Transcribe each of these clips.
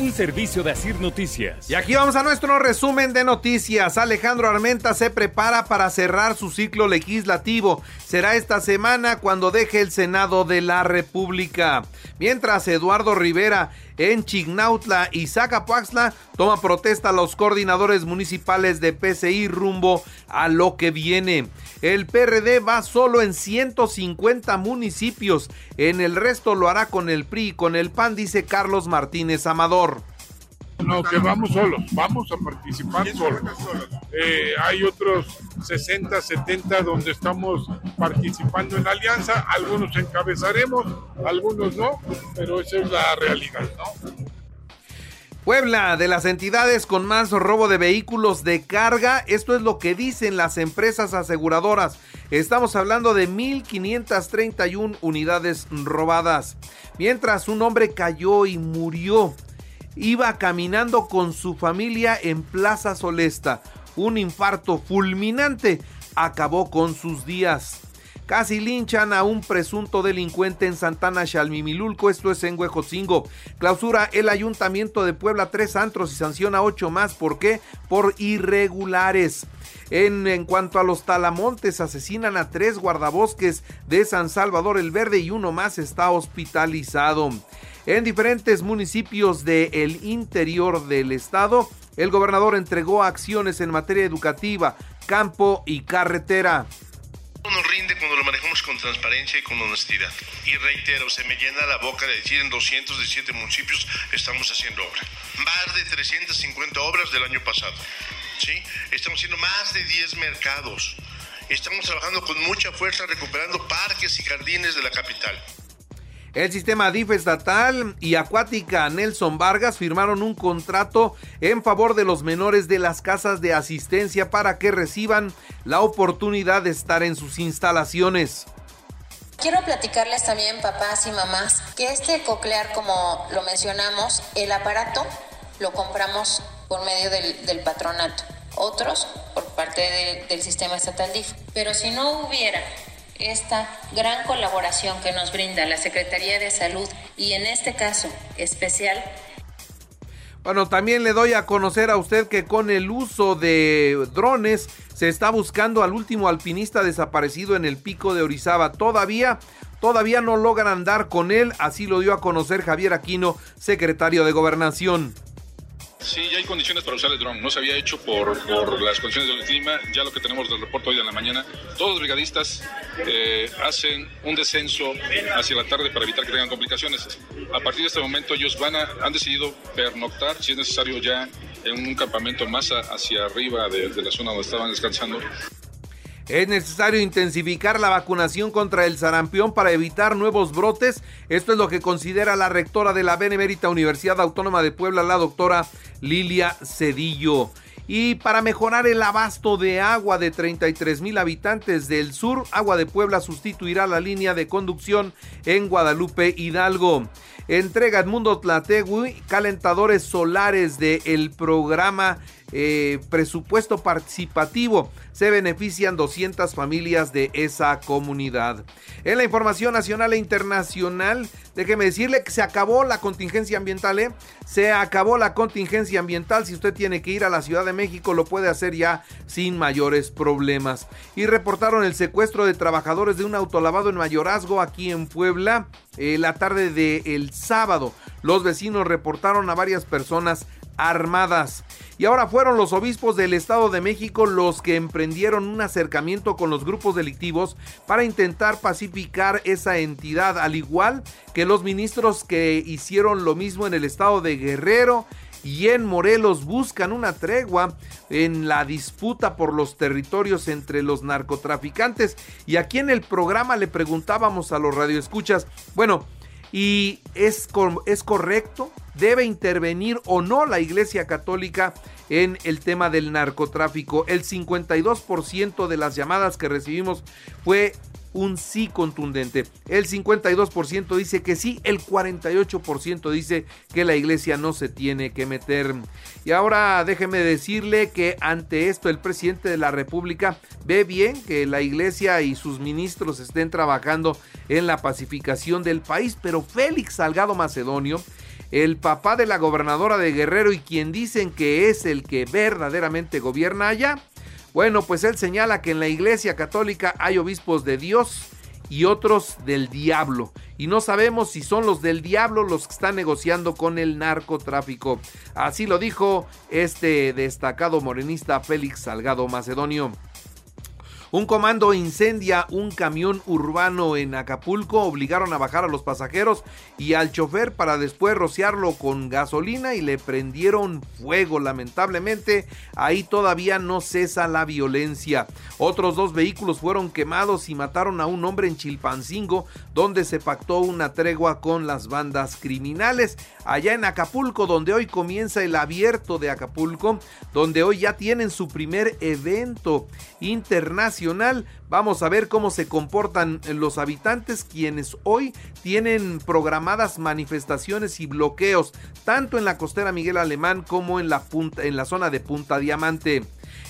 Un servicio de Asir Noticias. Y aquí vamos a nuestro resumen de noticias. Alejandro Armenta se prepara para cerrar su ciclo legislativo. Será esta semana cuando deje el Senado de la República. Mientras Eduardo Rivera en Chignautla y Zacapuaxla toma protesta a los coordinadores municipales de PCI rumbo a lo que viene. El PRD va solo en 150 municipios, en el resto lo hará con el PRI y con el PAN, dice Carlos Martínez Amador. No, que vamos solos, vamos a participar solos. Eh, hay otros 60, 70 donde estamos participando en alianza, algunos encabezaremos, algunos no, pero esa es la realidad, ¿no? Puebla, de las entidades con más robo de vehículos de carga, esto es lo que dicen las empresas aseguradoras. Estamos hablando de 1.531 unidades robadas. Mientras un hombre cayó y murió iba caminando con su familia en Plaza Solesta. Un infarto fulminante acabó con sus días. Casi linchan a un presunto delincuente en Santana Chalmimilulco, esto es en Huejotzingo. Clausura el Ayuntamiento de Puebla tres antros y sanciona ocho más. ¿Por qué? Por irregulares. En, cuanto a los talamontes, asesinan a tres guardabosques de San Salvador el Verde y uno más está hospitalizado. En diferentes municipios del interior del estado, el gobernador entregó acciones en materia educativa, campo y carretera. Nos rinde cuando lo manejamos con transparencia y con honestidad. Y reitero, se me llena la boca de decir en 217 municipios estamos haciendo obra. Más de 350 obras del año pasado. ¿Sí? Estamos haciendo más de 10 mercados. Estamos trabajando con mucha fuerza recuperando parques y jardines de la capital. El sistema DIF estatal y acuática Nelson Vargas firmaron un contrato en favor de los menores de las casas de asistencia para que reciban la oportunidad de estar en sus instalaciones. Quiero platicarles también, papás y mamás, que este coclear, como lo mencionamos, el aparato lo compramos por medio del, del patronato, otros por parte de, del sistema estatal DIF. Pero si no hubiera esta gran colaboración que nos brinda la Secretaría de Salud y en este caso especial. Bueno, también le doy a conocer a usted que con el uso de drones se está buscando al último alpinista desaparecido en el pico de Orizaba. Todavía, todavía no logran dar con él, así lo dio a conocer Javier Aquino, secretario de Gobernación. Sí, ya hay condiciones para usar el dron. No se había hecho por, por, las condiciones del clima. Ya lo que tenemos del reporte hoy en la mañana, todos los brigadistas eh, hacen un descenso hacia la tarde para evitar que tengan complicaciones. A partir de este momento ellos van a, han decidido pernoctar, si es necesario ya en un campamento más hacia arriba de, de la zona donde estaban descansando. Es necesario intensificar la vacunación contra el sarampión para evitar nuevos brotes. Esto es lo que considera la rectora de la Benemérita Universidad Autónoma de Puebla, la doctora Lilia Cedillo. Y para mejorar el abasto de agua de 33 mil habitantes del sur, Agua de Puebla sustituirá la línea de conducción en Guadalupe Hidalgo. Entrega Edmundo Tlategui calentadores solares del programa eh, presupuesto participativo. Se benefician 200 familias de esa comunidad. En la información nacional e internacional, déjeme decirle que se acabó la contingencia ambiental. ¿eh? Se acabó la contingencia ambiental. Si usted tiene que ir a la Ciudad de México, lo puede hacer ya sin mayores problemas. Y reportaron el secuestro de trabajadores de un autolavado en Mayorazgo aquí en Puebla eh, la tarde del sábado. Los vecinos reportaron a varias personas armadas. Y ahora fueron los obispos del Estado de México los que emprendieron un acercamiento con los grupos delictivos para intentar pacificar esa entidad, al igual que los ministros que hicieron lo mismo en el estado de Guerrero y en Morelos buscan una tregua en la disputa por los territorios entre los narcotraficantes. Y aquí en el programa le preguntábamos a los radioescuchas, bueno, ¿y es, es correcto? ¿Debe intervenir o no la Iglesia Católica en el tema del narcotráfico? El 52% de las llamadas que recibimos fue un sí contundente. El 52% dice que sí, el 48% dice que la iglesia no se tiene que meter. Y ahora déjeme decirle que ante esto el presidente de la República ve bien que la iglesia y sus ministros estén trabajando en la pacificación del país, pero Félix Salgado Macedonio el papá de la gobernadora de Guerrero y quien dicen que es el que verdaderamente gobierna allá, bueno, pues él señala que en la Iglesia Católica hay obispos de Dios y otros del diablo. Y no sabemos si son los del diablo los que están negociando con el narcotráfico. Así lo dijo este destacado morenista Félix Salgado Macedonio. Un comando incendia un camión urbano en Acapulco, obligaron a bajar a los pasajeros y al chofer para después rociarlo con gasolina y le prendieron fuego. Lamentablemente, ahí todavía no cesa la violencia. Otros dos vehículos fueron quemados y mataron a un hombre en Chilpancingo, donde se pactó una tregua con las bandas criminales. Allá en Acapulco, donde hoy comienza el abierto de Acapulco, donde hoy ya tienen su primer evento internacional Vamos a ver cómo se comportan los habitantes quienes hoy tienen programadas manifestaciones y bloqueos tanto en la costera Miguel Alemán como en la, punta, en la zona de Punta Diamante.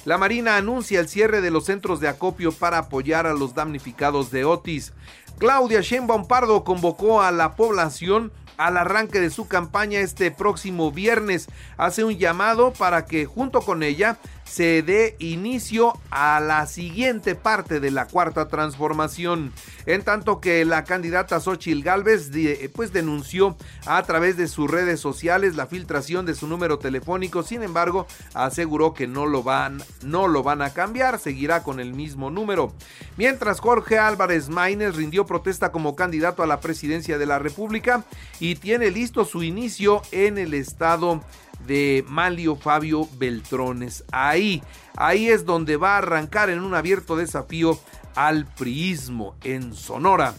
La Marina anuncia el cierre de los centros de acopio para apoyar a los damnificados de Otis. Claudia Sheinbaum Pardo convocó a la población al arranque de su campaña este próximo viernes. Hace un llamado para que junto con ella se dé inicio a la siguiente parte de la cuarta transformación. En tanto que la candidata Xochil Gálvez pues denunció a través de sus redes sociales la filtración de su número telefónico, sin embargo, aseguró que no lo van, no lo van a cambiar, seguirá con el mismo número. Mientras Jorge Álvarez Maínez rindió protesta como candidato a la presidencia de la República y tiene listo su inicio en el estado de Malio Fabio Beltrones. Ahí, ahí es donde va a arrancar en un abierto desafío al priismo en Sonora.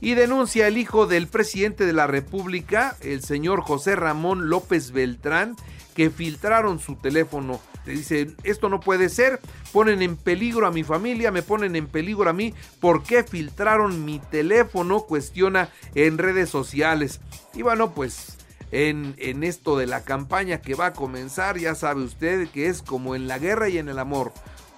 Y denuncia el hijo del presidente de la República, el señor José Ramón López Beltrán, que filtraron su teléfono. Le dice, esto no puede ser, ponen en peligro a mi familia, me ponen en peligro a mí, ¿por qué filtraron mi teléfono? Cuestiona en redes sociales. Y bueno, pues en, esto de la campaña que va a comenzar. Ya sabe usted que es como en la guerra y en el amor.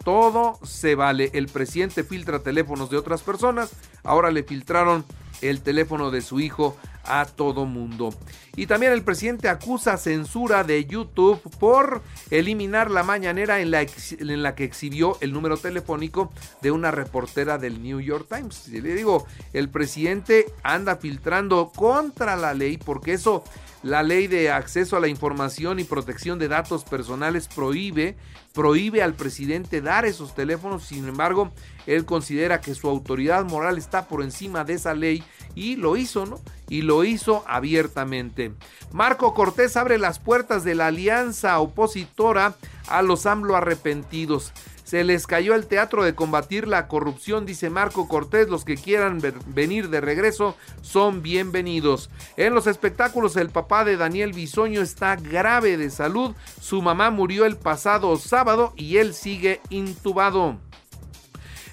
Todo se vale. El presidente filtra teléfonos de otras personas. Ahora le filtraron el teléfono de su hijo a todo mundo. Y también el presidente acusa censura de YouTube por eliminar la mañanera en la, en la que exhibió el número telefónico de una reportera del New York Times. le digo, el presidente anda filtrando contra la ley porque eso la ley de acceso a la información y protección de datos personales prohíbe, prohíbe al presidente dar esos teléfonos, sin embargo, él considera que su autoridad moral está por encima de esa ley y lo hizo, ¿no? Y lo hizo abiertamente. Marco Cortés abre las puertas de la alianza opositora a los AMLO arrepentidos. Se les cayó el teatro de combatir la corrupción, dice Marco Cortés. Los que quieran venir de regreso son bienvenidos. En los espectáculos, el papá de Daniel Bisoño está grave de salud. Su mamá murió el pasado sábado y él sigue intubado.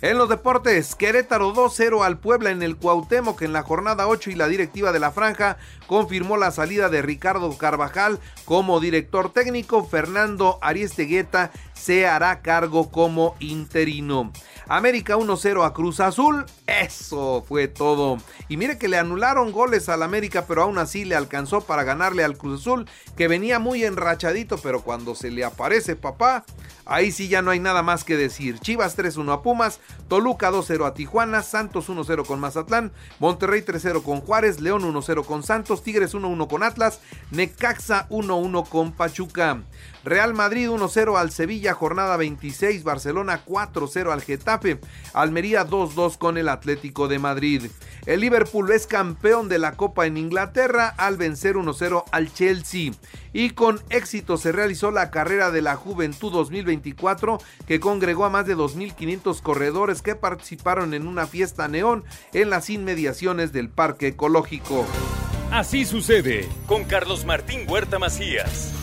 En los deportes, Querétaro 2-0 al Puebla en el Cuauhtémoc en la jornada 8 y la directiva de la franja confirmó la salida de Ricardo Carvajal como director técnico. Fernando Ariestegueta se hará cargo como interino. América 1-0 a Cruz Azul. Eso fue todo. Y mire que le anularon goles al América, pero aún así le alcanzó para ganarle al Cruz Azul, que venía muy enrachadito, pero cuando se le aparece papá, ahí sí ya no hay nada más que decir. Chivas 3-1 a Pumas, Toluca 2-0 a Tijuana, Santos 1-0 con Mazatlán, Monterrey 3-0 con Juárez, León 1-0 con Santos, Tigres 1-1 con Atlas, Necaxa 1-1 con Pachuca. Real Madrid 1-0 al Sevilla, jornada 26, Barcelona 4-0 al Getafe, Almería 2-2 con el Atlético de Madrid. El Liverpool es campeón de la Copa en Inglaterra al vencer 1-0 al Chelsea. Y con éxito se realizó la carrera de la Juventud 2024 que congregó a más de 2.500 corredores que participaron en una fiesta neón en las inmediaciones del Parque Ecológico. Así sucede con Carlos Martín Huerta Macías.